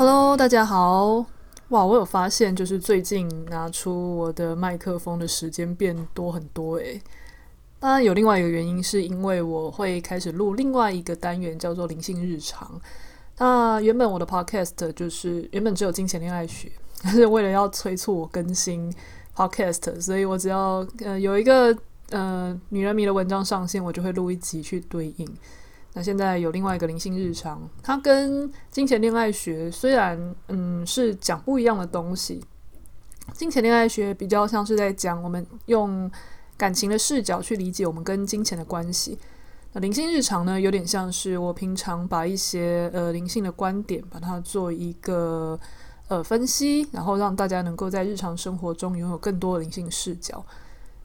Hello，大家好！哇，我有发现，就是最近拿出我的麦克风的时间变多很多诶。当然有另外一个原因，是因为我会开始录另外一个单元，叫做“灵性日常”。那原本我的 podcast 就是原本只有金钱恋爱学，但是为了要催促我更新 podcast，所以我只要呃有一个呃女人迷的文章上线，我就会录一集去对应。那现在有另外一个灵性日常，它跟金钱恋爱学虽然嗯是讲不一样的东西，金钱恋爱学比较像是在讲我们用感情的视角去理解我们跟金钱的关系。那灵性日常呢，有点像是我平常把一些呃灵性的观点，把它做一个呃分析，然后让大家能够在日常生活中拥有更多的灵性视角。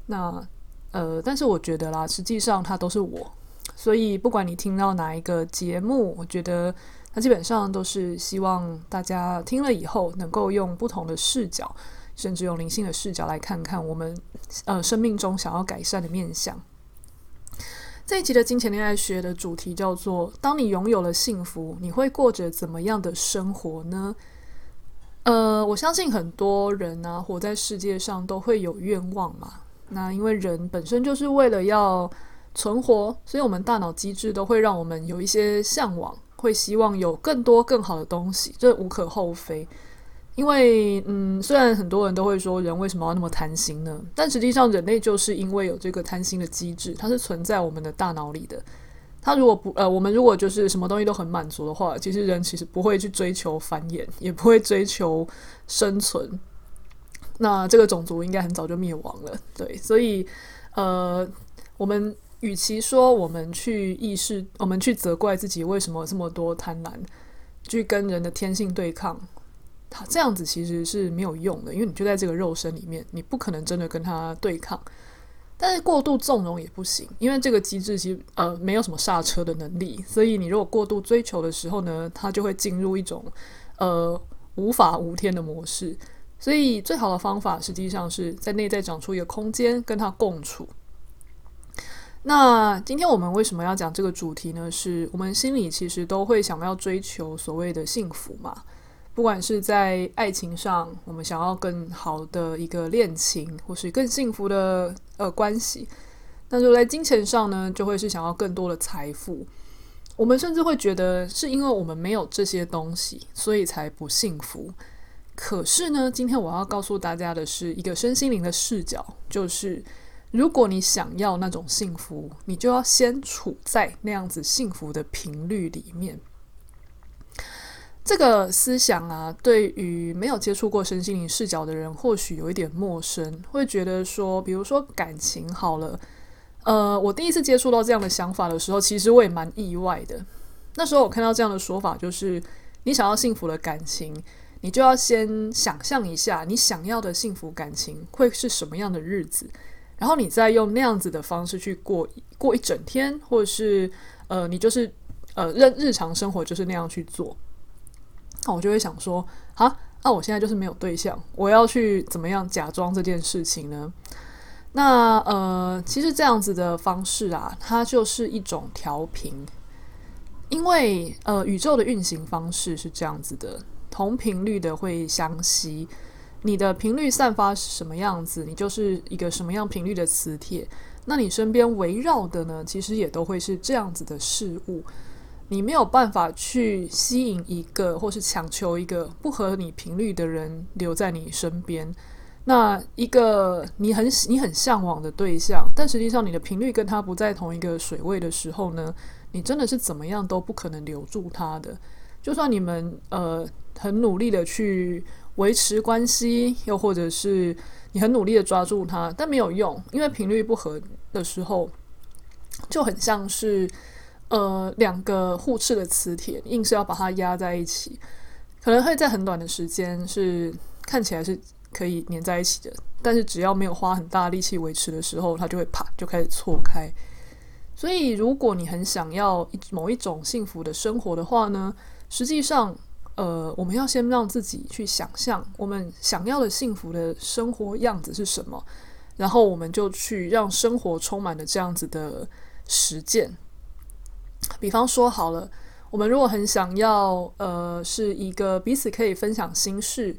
那呃，但是我觉得啦，实际上它都是我，所以不管你听到哪一个节目，我觉得它基本上都是希望大家听了以后，能够用不同的视角，甚至用灵性的视角来看看我们呃生命中想要改善的面向。这一集的金钱恋爱学的主题叫做：当你拥有了幸福，你会过着怎么样的生活呢？呃，我相信很多人啊，活在世界上都会有愿望嘛。那因为人本身就是为了要存活，所以我们大脑机制都会让我们有一些向往，会希望有更多更好的东西，这无可厚非。因为，嗯，虽然很多人都会说人为什么要那么贪心呢？但实际上，人类就是因为有这个贪心的机制，它是存在我们的大脑里的。它如果不，呃，我们如果就是什么东西都很满足的话，其实人其实不会去追求繁衍，也不会追求生存。那这个种族应该很早就灭亡了。对，所以，呃，我们与其说我们去意识，我们去责怪自己为什么这么多贪婪，去跟人的天性对抗。它这样子其实是没有用的，因为你就在这个肉身里面，你不可能真的跟他对抗。但是过度纵容也不行，因为这个机制其实呃没有什么刹车的能力，所以你如果过度追求的时候呢，它就会进入一种呃无法无天的模式。所以最好的方法实际上是在内在长出一个空间，跟他共处。那今天我们为什么要讲这个主题呢？是我们心里其实都会想要追求所谓的幸福嘛。不管是在爱情上，我们想要更好的一个恋情，或是更幸福的呃关系；那就在金钱上呢，就会是想要更多的财富。我们甚至会觉得是因为我们没有这些东西，所以才不幸福。可是呢，今天我要告诉大家的是一个身心灵的视角，就是如果你想要那种幸福，你就要先处在那样子幸福的频率里面。这个思想啊，对于没有接触过身心灵视角的人，或许有一点陌生，会觉得说，比如说感情好了，呃，我第一次接触到这样的想法的时候，其实我也蛮意外的。那时候我看到这样的说法，就是你想要幸福的感情，你就要先想象一下，你想要的幸福感情会是什么样的日子，然后你再用那样子的方式去过过一整天，或者是呃，你就是呃日日常生活就是那样去做。那我就会想说，啊，那我现在就是没有对象，我要去怎么样假装这件事情呢？那呃，其实这样子的方式啊，它就是一种调频，因为呃，宇宙的运行方式是这样子的，同频率的会相吸，你的频率散发是什么样子，你就是一个什么样频率的磁铁，那你身边围绕的呢，其实也都会是这样子的事物。你没有办法去吸引一个，或是强求一个不合你频率的人留在你身边。那一个你很你很向往的对象，但实际上你的频率跟他不在同一个水位的时候呢，你真的是怎么样都不可能留住他的。就算你们呃很努力的去维持关系，又或者是你很努力的抓住他，但没有用，因为频率不合的时候，就很像是。呃两个互斥的磁铁，硬是要把它压在一起，可能会在很短的时间是看起来是可以粘在一起的，但是只要没有花很大力气维持的时候，它就会啪就开始错开。所以，如果你很想要某一种幸福的生活的话呢，实际上，呃，我们要先让自己去想象我们想要的幸福的生活样子是什么，然后我们就去让生活充满了这样子的实践。比方说，好了，我们如果很想要，呃，是一个彼此可以分享心事，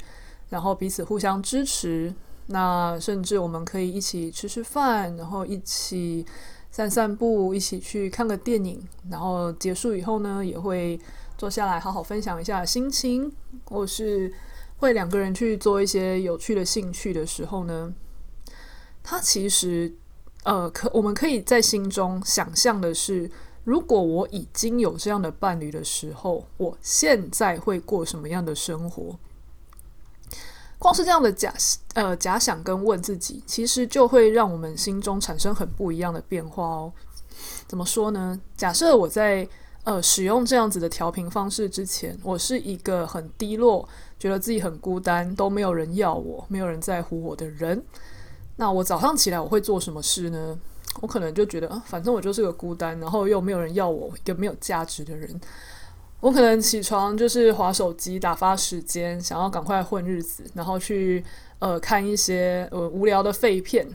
然后彼此互相支持，那甚至我们可以一起吃吃饭，然后一起。散散步，一起去看个电影，然后结束以后呢，也会坐下来好好分享一下心情，或是会两个人去做一些有趣的兴趣的时候呢，他其实呃，可我们可以在心中想象的是，如果我已经有这样的伴侣的时候，我现在会过什么样的生活？光是这样的假呃假想跟问自己，其实就会让我们心中产生很不一样的变化哦。怎么说呢？假设我在呃使用这样子的调频方式之前，我是一个很低落，觉得自己很孤单，都没有人要我，没有人在乎我的人。那我早上起来我会做什么事呢？我可能就觉得，反正我就是个孤单，然后又没有人要我，一个没有价值的人。我可能起床就是划手机打发时间，想要赶快混日子，然后去呃看一些呃无聊的废片，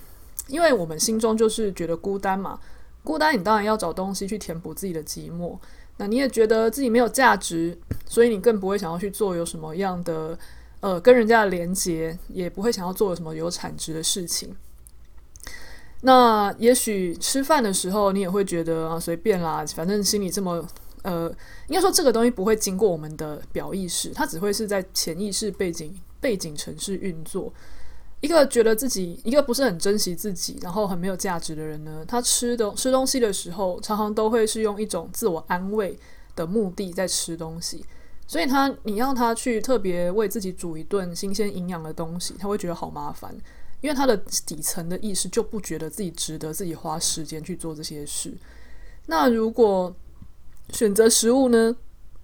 因为我们心中就是觉得孤单嘛，孤单你当然要找东西去填补自己的寂寞，那你也觉得自己没有价值，所以你更不会想要去做有什么样的呃跟人家的连接，也不会想要做有什么有产值的事情。那也许吃饭的时候你也会觉得啊随便啦，反正心里这么。呃，应该说这个东西不会经过我们的表意识，它只会是在潜意识背景背景城市运作。一个觉得自己一个不是很珍惜自己，然后很没有价值的人呢，他吃东吃东西的时候，常常都会是用一种自我安慰的目的在吃东西。所以他你要他去特别为自己煮一顿新鲜营养的东西，他会觉得好麻烦，因为他的底层的意识就不觉得自己值得自己花时间去做这些事。那如果选择食物呢，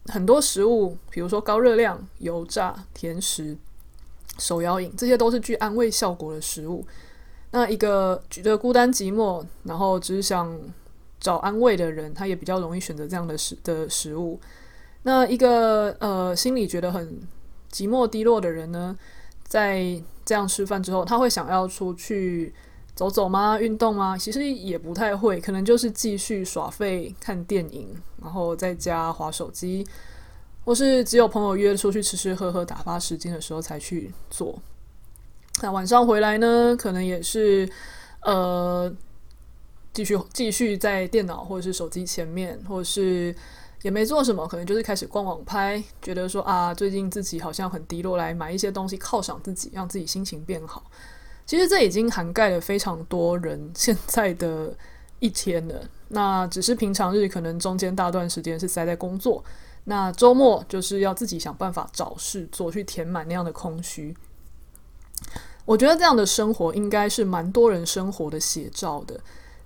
很多食物，比如说高热量、油炸、甜食、手摇饮，这些都是具安慰效果的食物。那一个觉得孤单寂寞，然后只想找安慰的人，他也比较容易选择这样的食的食物。那一个呃心里觉得很寂寞低落的人呢，在这样吃饭之后，他会想要出去。走走吗？运动吗？其实也不太会，可能就是继续耍废、看电影，然后在家划手机，或是只有朋友约出去吃吃喝喝、打发时间的时候才去做。那晚上回来呢，可能也是呃继续继续在电脑或者是手机前面，或者是也没做什么，可能就是开始逛网拍，觉得说啊，最近自己好像很低落，来买一些东西犒赏自己，让自己心情变好。其实这已经涵盖了非常多人现在的一天了。那只是平常日可能中间大段时间是塞在工作，那周末就是要自己想办法找事做，去填满那样的空虚。我觉得这样的生活应该是蛮多人生活的写照的。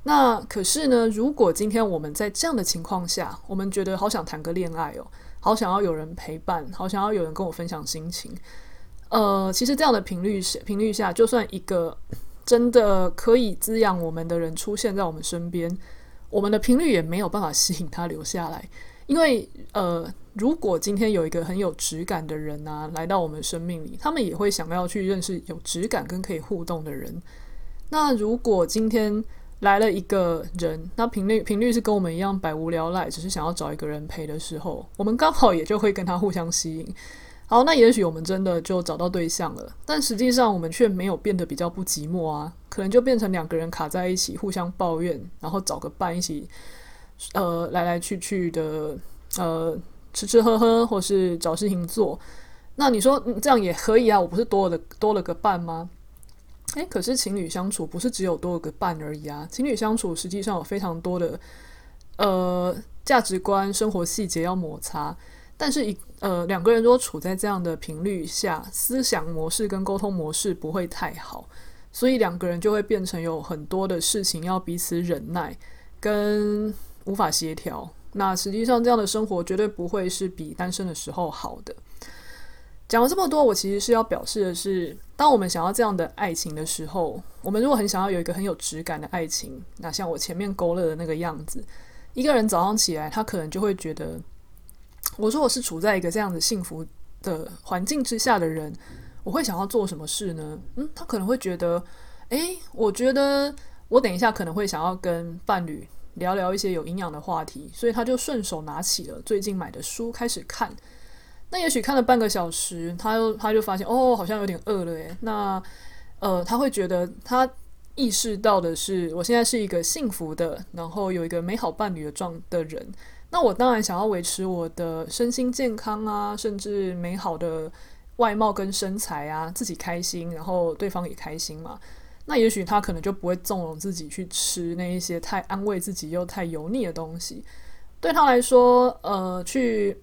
那可是呢，如果今天我们在这样的情况下，我们觉得好想谈个恋爱哦，好想要有人陪伴，好想要有人跟我分享心情。呃，其实这样的频率频率下，就算一个真的可以滋养我们的人出现在我们身边，我们的频率也没有办法吸引他留下来。因为呃，如果今天有一个很有质感的人啊来到我们生命里，他们也会想要去认识有质感跟可以互动的人。那如果今天来了一个人，那频率频率是跟我们一样百无聊赖，只是想要找一个人陪的时候，我们刚好也就会跟他互相吸引。好，那也许我们真的就找到对象了，但实际上我们却没有变得比较不寂寞啊，可能就变成两个人卡在一起，互相抱怨，然后找个伴一起，呃，来来去去的，呃，吃吃喝喝，或是找事情做。那你说，这样也可以啊？我不是多了多了个伴吗？诶，可是情侣相处不是只有多了个伴而已啊，情侣相处实际上有非常多的，呃，价值观、生活细节要摩擦。但是一呃两个人如果处在这样的频率下，思想模式跟沟通模式不会太好，所以两个人就会变成有很多的事情要彼此忍耐，跟无法协调，那实际上这样的生活绝对不会是比单身的时候好的。讲了这么多，我其实是要表示的是，当我们想要这样的爱情的时候，我们如果很想要有一个很有质感的爱情，那像我前面勾勒的那个样子，一个人早上起来，他可能就会觉得，我说我是处在一个这样的幸福的环境之下的人，我会想要做什么事呢？嗯，他可能会觉得，诶，我觉得我等一下可能会想要跟伴侣聊聊一些有营养的话题，所以他就顺手拿起了最近买的书开始看。那也许看了半个小时，他又他就发现哦，好像有点饿了诶。那呃，他会觉得他意识到的是，我现在是一个幸福的，然后有一个美好伴侣的状的人。那我当然想要维持我的身心健康啊，甚至美好的外貌跟身材啊，自己开心，然后对方也开心嘛。那也许他可能就不会纵容自己去吃那一些太安慰自己又太油腻的东西。对他来说，呃，去。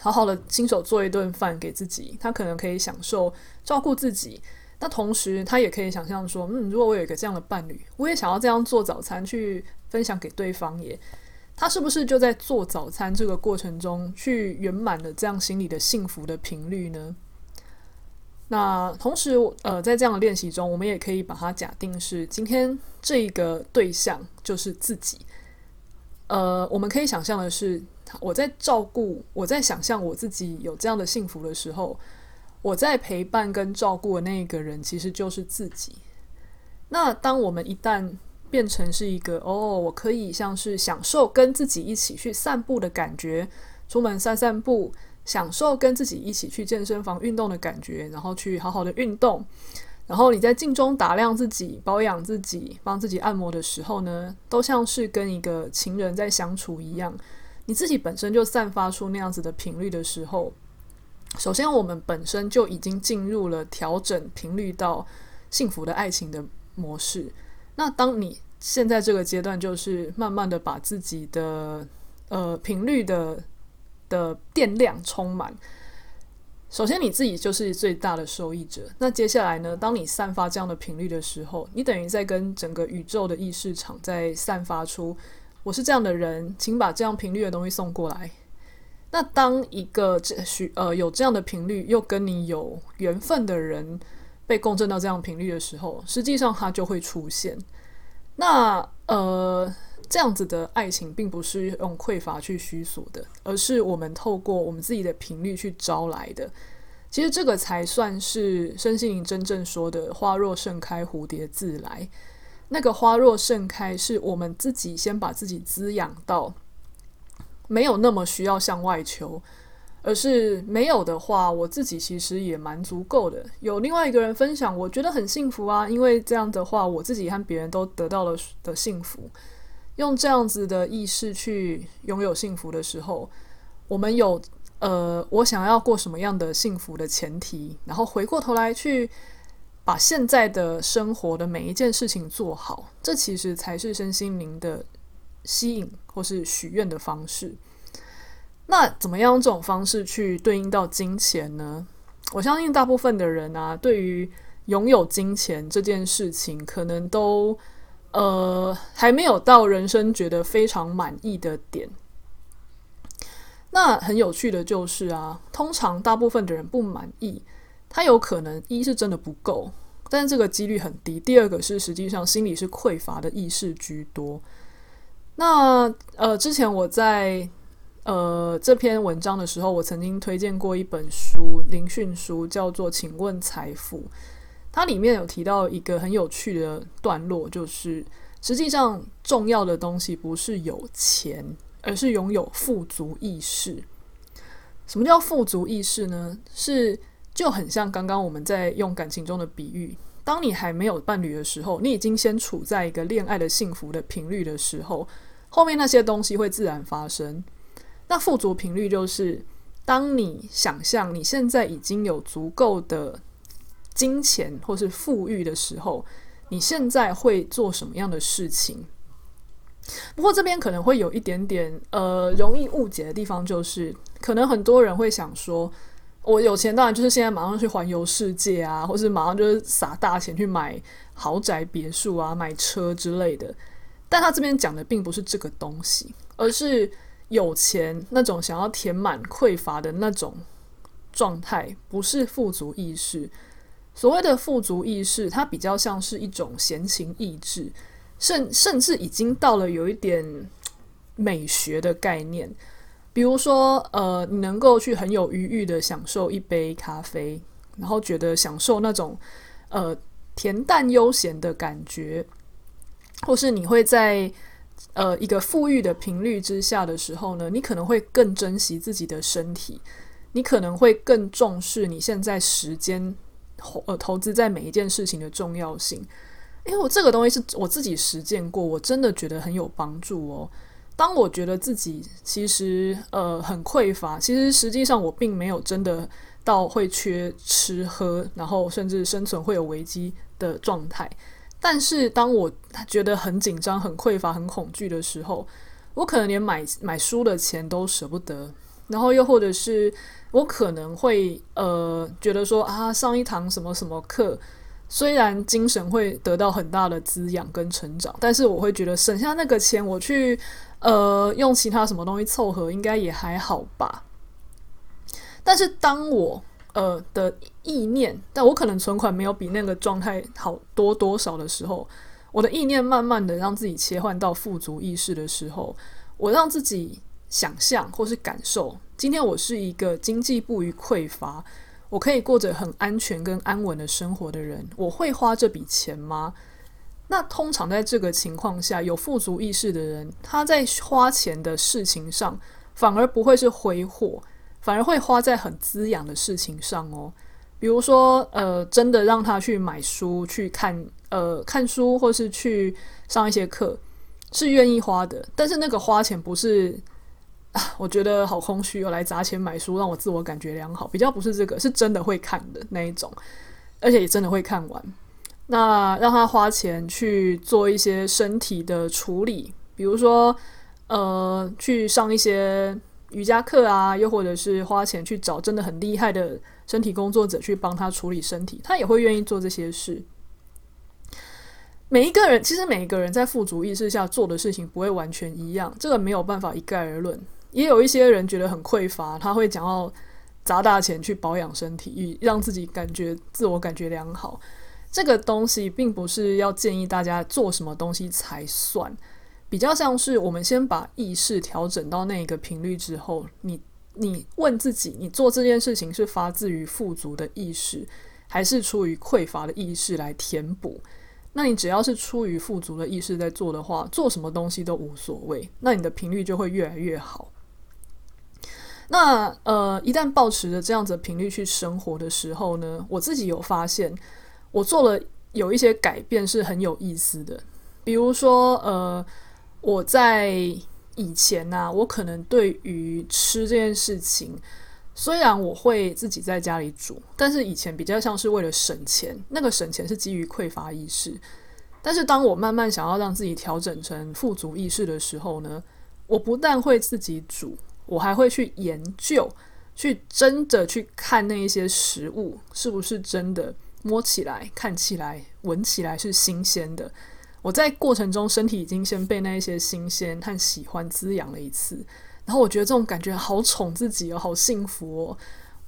好好的亲手做一顿饭给自己，他可能可以享受照顾自己。那同时，他也可以想象说，嗯，如果我有一个这样的伴侣，我也想要这样做早餐去分享给对方也。他是不是就在做早餐这个过程中去圆满了这样心里的幸福的频率呢？那同时，呃，在这样的练习中，我们也可以把它假定是今天这一个对象就是自己。呃，我们可以想象的是。我在照顾，我在想象我自己有这样的幸福的时候，我在陪伴跟照顾的那个人其实就是自己。那当我们一旦变成是一个哦，我可以像是享受跟自己一起去散步的感觉，出门散散步，享受跟自己一起去健身房运动的感觉，然后去好好的运动，然后你在镜中打量自己、保养自己、帮自己按摩的时候呢，都像是跟一个情人在相处一样。你自己本身就散发出那样子的频率的时候，首先我们本身就已经进入了调整频率到幸福的爱情的模式。那当你现在这个阶段，就是慢慢的把自己的呃频率的的电量充满，首先你自己就是最大的受益者。那接下来呢，当你散发这样的频率的时候，你等于在跟整个宇宙的意识场在散发出。我是这样的人，请把这样频率的东西送过来。那当一个这许呃有这样的频率又跟你有缘分的人被共振到这样频率的时候，实际上它就会出现。那呃这样子的爱情并不是用匮乏去虚索的，而是我们透过我们自己的频率去招来的。其实这个才算是身心灵真正说的“花若盛开，蝴蝶自来”。那个花若盛开，是我们自己先把自己滋养到没有那么需要向外求，而是没有的话，我自己其实也蛮足够的。有另外一个人分享，我觉得很幸福啊，因为这样的话，我自己和别人都得到了 的幸福。用这样子的意识去拥有幸福的时候，我们有呃，我想要过什么样的幸福的前提，然后回过头来去。把现在的生活的每一件事情做好，这其实才是身心灵的吸引或是许愿的方式。那怎么样这种方式去对应到金钱呢？我相信大部分的人啊，对于拥有金钱这件事情，可能都呃还没有到人生觉得非常满意的点。那很有趣的就是啊，通常大部分的人不满意。他有可能一是真的不够，但是这个几率很低。第二个是实际上心里是匮乏的意识居多。那呃，之前我在呃这篇文章的时候，我曾经推荐过一本书，灵讯书，叫做《请问财富》。它里面有提到一个很有趣的段落，就是实际上重要的东西不是有钱，而是拥有富足意识。什么叫富足意识呢？是就很像刚刚我们在用感情中的比喻，当你还没有伴侣的时候，你已经先处在一个恋爱的幸福的频率的时候，后面那些东西会自然发生。那富足频率就是，当你想象你现在已经有足够的金钱或是富裕的时候，你现在会做什么样的事情？不过这边可能会有一点点呃容易误解的地方，就是可能很多人会想说。我有钱，当然就是现在马上去环游世界啊，或是马上就是撒大钱去买豪宅别墅啊、买车之类的。但他这边讲的并不是这个东西，而是有钱那种想要填满匮乏的那种状态，不是富足意识。所谓的富足意识，它比较像是一种闲情逸致，甚甚至已经到了有一点美学的概念。比如说，呃，你能够去很有余裕的享受一杯咖啡，然后觉得享受那种呃恬淡悠闲的感觉，或是你会在呃一个富裕的频率之下的时候呢，你可能会更珍惜自己的身体，你可能会更重视你现在时间。投呃，投资在每一件事情的重要性，因为我这个东西是我自己实践过，我真的觉得很有帮助哦。当我觉得自己其实呃很匮乏，其实实际上我并没有真的到会缺吃喝，然后甚至生存会有危机的状态。但是当我觉得很紧张、很匮乏、很恐惧的时候，我可能连买买书的钱都舍不得，然后又或者是。我可能会呃觉得说啊，上一堂什么什么课，虽然精神会得到很大的滋养跟成长，但是我会觉得省下那个钱，我去呃用其他什么东西凑合，应该也还好吧。但是当我呃的意念，但我可能存款没有比那个状态好多多少的时候，我的意念慢慢的让自己切换到富足意识的时候，我让自己想象或是感受。今天我是一个经济不虞匮乏，我可以过着很安全跟安稳的生活的人。我会花这笔钱吗？那通常在这个情况下，有富足意识的人，他在花钱的事情上，反而不会是挥霍，反而会花在很滋养的事情上哦。比如说，呃，真的让他去买书、去看，呃，看书，或是去上一些课，是愿意花的。但是那个花钱不是。我觉得好空虚又，来砸钱买书让我自我感觉良好，比较不是这个，是真的会看的那一种，而且也真的会看完。那让他花钱去做一些身体的处理，比如说呃，去上一些瑜伽课啊，又或者是花钱去找真的很厉害的身体工作者去帮他处理身体，他也会愿意做这些事。每一个人，其实每一个人在富足意识下做的事情不会完全一样，这个没有办法一概而论。也有一些人觉得很匮乏，他会讲要砸大钱去保养身体，以让自己感觉自我感觉良好。这个东西并不是要建议大家做什么东西才算，比较像是我们先把意识调整到那一个频率之后，你你问自己，你做这件事情是发自于富足的意识，还是出于匮乏的意识来填补？那你只要是出于富足的意识在做的话，做什么东西都无所谓，那你的频率就会越来越好。那呃，一旦保持着这样子频率去生活的时候呢，我自己有发现，我做了有一些改变是很有意思的。比如说，呃，我在以前呢、我可能对于吃这件事情，虽然我会自己在家里煮，但是以前比较像是为了省钱，那个省钱是基于匮乏意识。但是当我慢慢想要让自己调整成富足意识的时候呢，我不但会自己煮。我还会去研究，去真的去看那一些食物是不是真的摸起来、看起来、闻起来是新鲜的。我在过程中身体已经先被那一些新鲜和喜欢滋养了一次，然后我觉得这种感觉好宠自己哦，好幸福哦。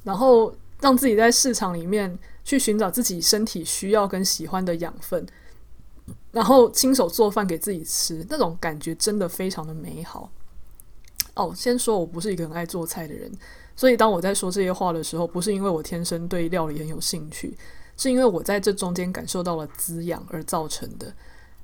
然后让自己在市场里面去寻找自己身体需要跟喜欢的养分，然后亲手做饭给自己吃，那种感觉真的非常的美好。哦，先说我不是一个很爱做菜的人，所以当我在说这些话的时候，不是因为我天生对料理很有兴趣，是因为我在这中间感受到了滋养而造成的。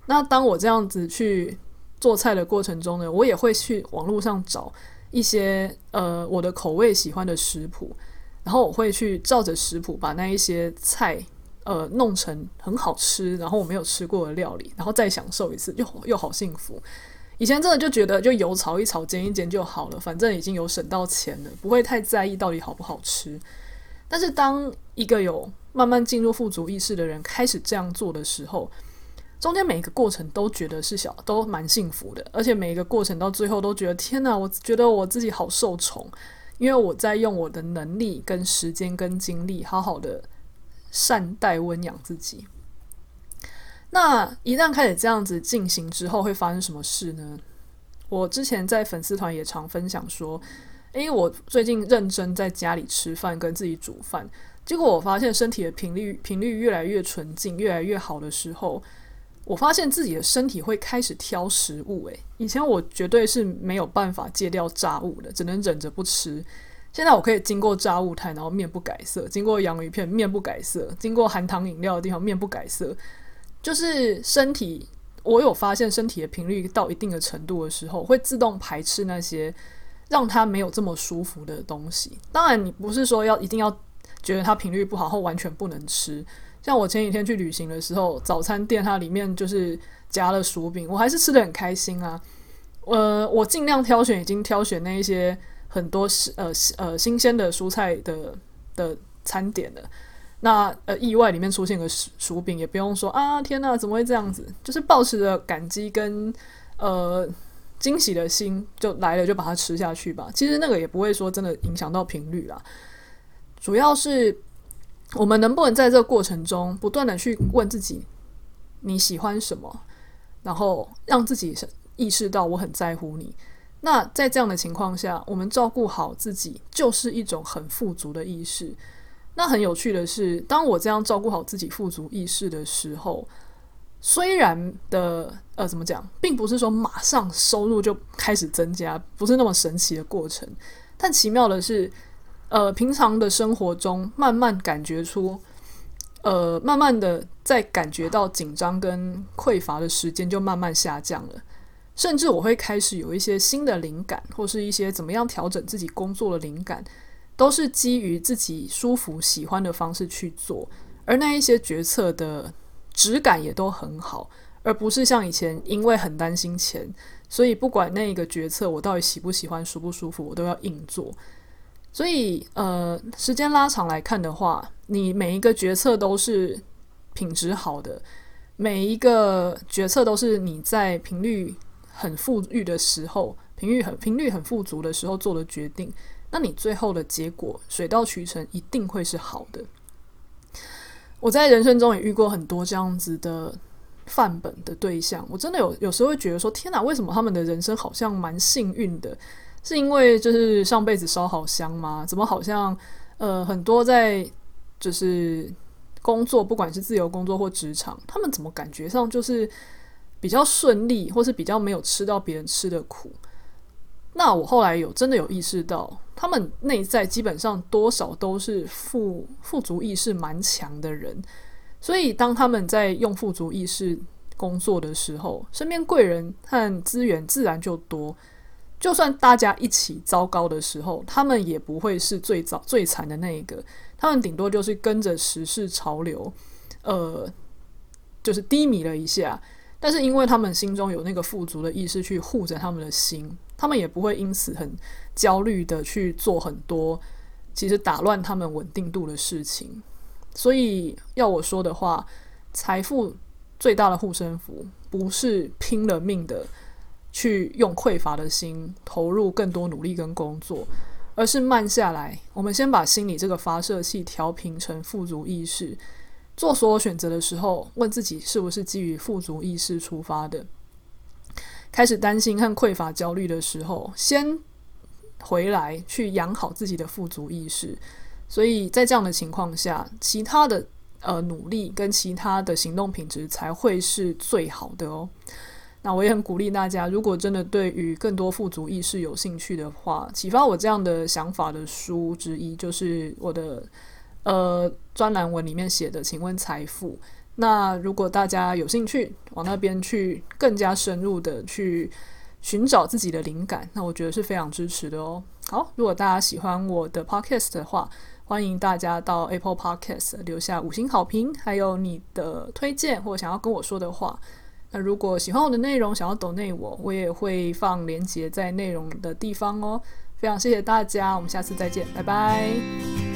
那当我这样子去做菜的过程中呢，我也会去网络上找一些呃我的口味喜欢的食谱，然后我会去照着食谱把那一些菜呃弄成很好吃，然后我没有吃过的料理，然后再享受一次，又又好幸福。以前真的就觉得就油炒一炒煎一煎就好了，反正已经有省到钱了，不会太在意到底好不好吃。但是当一个有慢慢进入富足意识的人开始这样做的时候，中间每一个过程都觉得是小，都蛮幸福的，而且每一个过程到最后都觉得天哪，我觉得我自己好受宠，因为我在用我的能力、跟时间、跟精力，好好的善待温养自己。那一旦开始这样子进行之后，会发生什么事呢？我之前在粉丝团也常分享说，诶，我最近认真在家里吃饭，跟自己煮饭，结果我发现身体的频率频率越来越纯净，越来越好的时候，我发现自己的身体会开始挑食物。诶，以前我绝对是没有办法戒掉炸物的，只能忍着不吃。现在我可以经过炸物摊，然后面不改色；经过洋芋片，面不改色；经过含糖饮料的地方，面不改色。就是身体，我有发现身体的频率到一定的程度的时候，会自动排斥那些让它没有这么舒服的东西。当然，你不是说要一定要觉得它频率不好后完全不能吃。像我前几天去旅行的时候，早餐店它里面就是夹了薯饼，我还是吃得很开心啊。呃，我尽量挑选，已经挑选那一些很多呃呃新鲜的蔬菜的的餐点了。那呃，意外里面出现个薯薯饼，也不用说啊，天哪，怎么会这样子？就是抱持着感激跟呃惊喜的心，就来了，就把它吃下去吧。其实那个也不会说真的影响到频率啦，主要是我们能不能在这个过程中不断的去问自己你喜欢什么，然后让自己意识到我很在乎你。那在这样的情况下，我们照顾好自己，就是一种很富足的意识。那很有趣的是，当我这样照顾好自己富足意识的时候，虽然的呃怎么讲，并不是说马上收入就开始增加，不是那么神奇的过程。但奇妙的是，呃，平常的生活中慢慢感觉出，呃，慢慢的在感觉到紧张跟匮乏的时间就慢慢下降了，甚至我会开始有一些新的灵感，或是一些怎么样调整自己工作的灵感。都是基于自己舒服、喜欢的方式去做，而那一些决策的质感也都很好，而不是像以前因为很担心钱，所以不管那一个决策我到底喜不喜欢、舒不舒服，我都要硬做。所以，呃，时间拉长来看的话，你每一个决策都是品质好的，每一个决策都是你在频率很富裕的时候、频率很频率很富足的时候做的决定。那你最后的结果水到渠成，一定会是好的。我在人生中也遇过很多这样子的范本的对象，我真的有有时候会觉得说：天哪，为什么他们的人生好像蛮幸运的？是因为就是上辈子烧好香吗？怎么好像呃很多在就是工作，不管是自由工作或职场，他们怎么感觉上就是比较顺利，或是比较没有吃到别人吃的苦？那我后来有真的有意识到，他们内在基本上多少都是富富足意识蛮强的人，所以当他们在用富足意识工作的时候，身边贵人和资源自然就多。就算大家一起糟糕的时候，他们也不会是最糟最惨的那一个，他们顶多就是跟着时势潮流，呃，就是低迷了一下。但是因为他们心中有那个富足的意识去护着他们的心。他们也不会因此很焦虑的去做很多其实打乱他们稳定度的事情。所以要我说的话，财富最大的护身符不是拼了命的去用匮乏的心投入更多努力跟工作，而是慢下来。我们先把心里这个发射器调频成富足意识，做所有选择的时候，问自己是不是基于富足意识出发的。开始担心和匮乏焦虑的时候，先回来去养好自己的富足意识。所以在这样的情况下，其他的呃努力跟其他的行动品质才会是最好的哦。那我也很鼓励大家，如果真的对于更多富足意识有兴趣的话，启发我这样的想法的书之一，就是我的呃专栏文里面写的“请问财富”。那如果大家有兴趣往那边去更加深入的去寻找自己的灵感，那我觉得是非常支持的哦。好，如果大家喜欢我的 podcast 的话，欢迎大家到 Apple Podcast 留下五星好评，还有你的推荐或想要跟我说的话。那如果喜欢我的内容，想要 donate 我，我也会放链接在内容的地方哦。非常谢谢大家，我们下次再见，拜拜。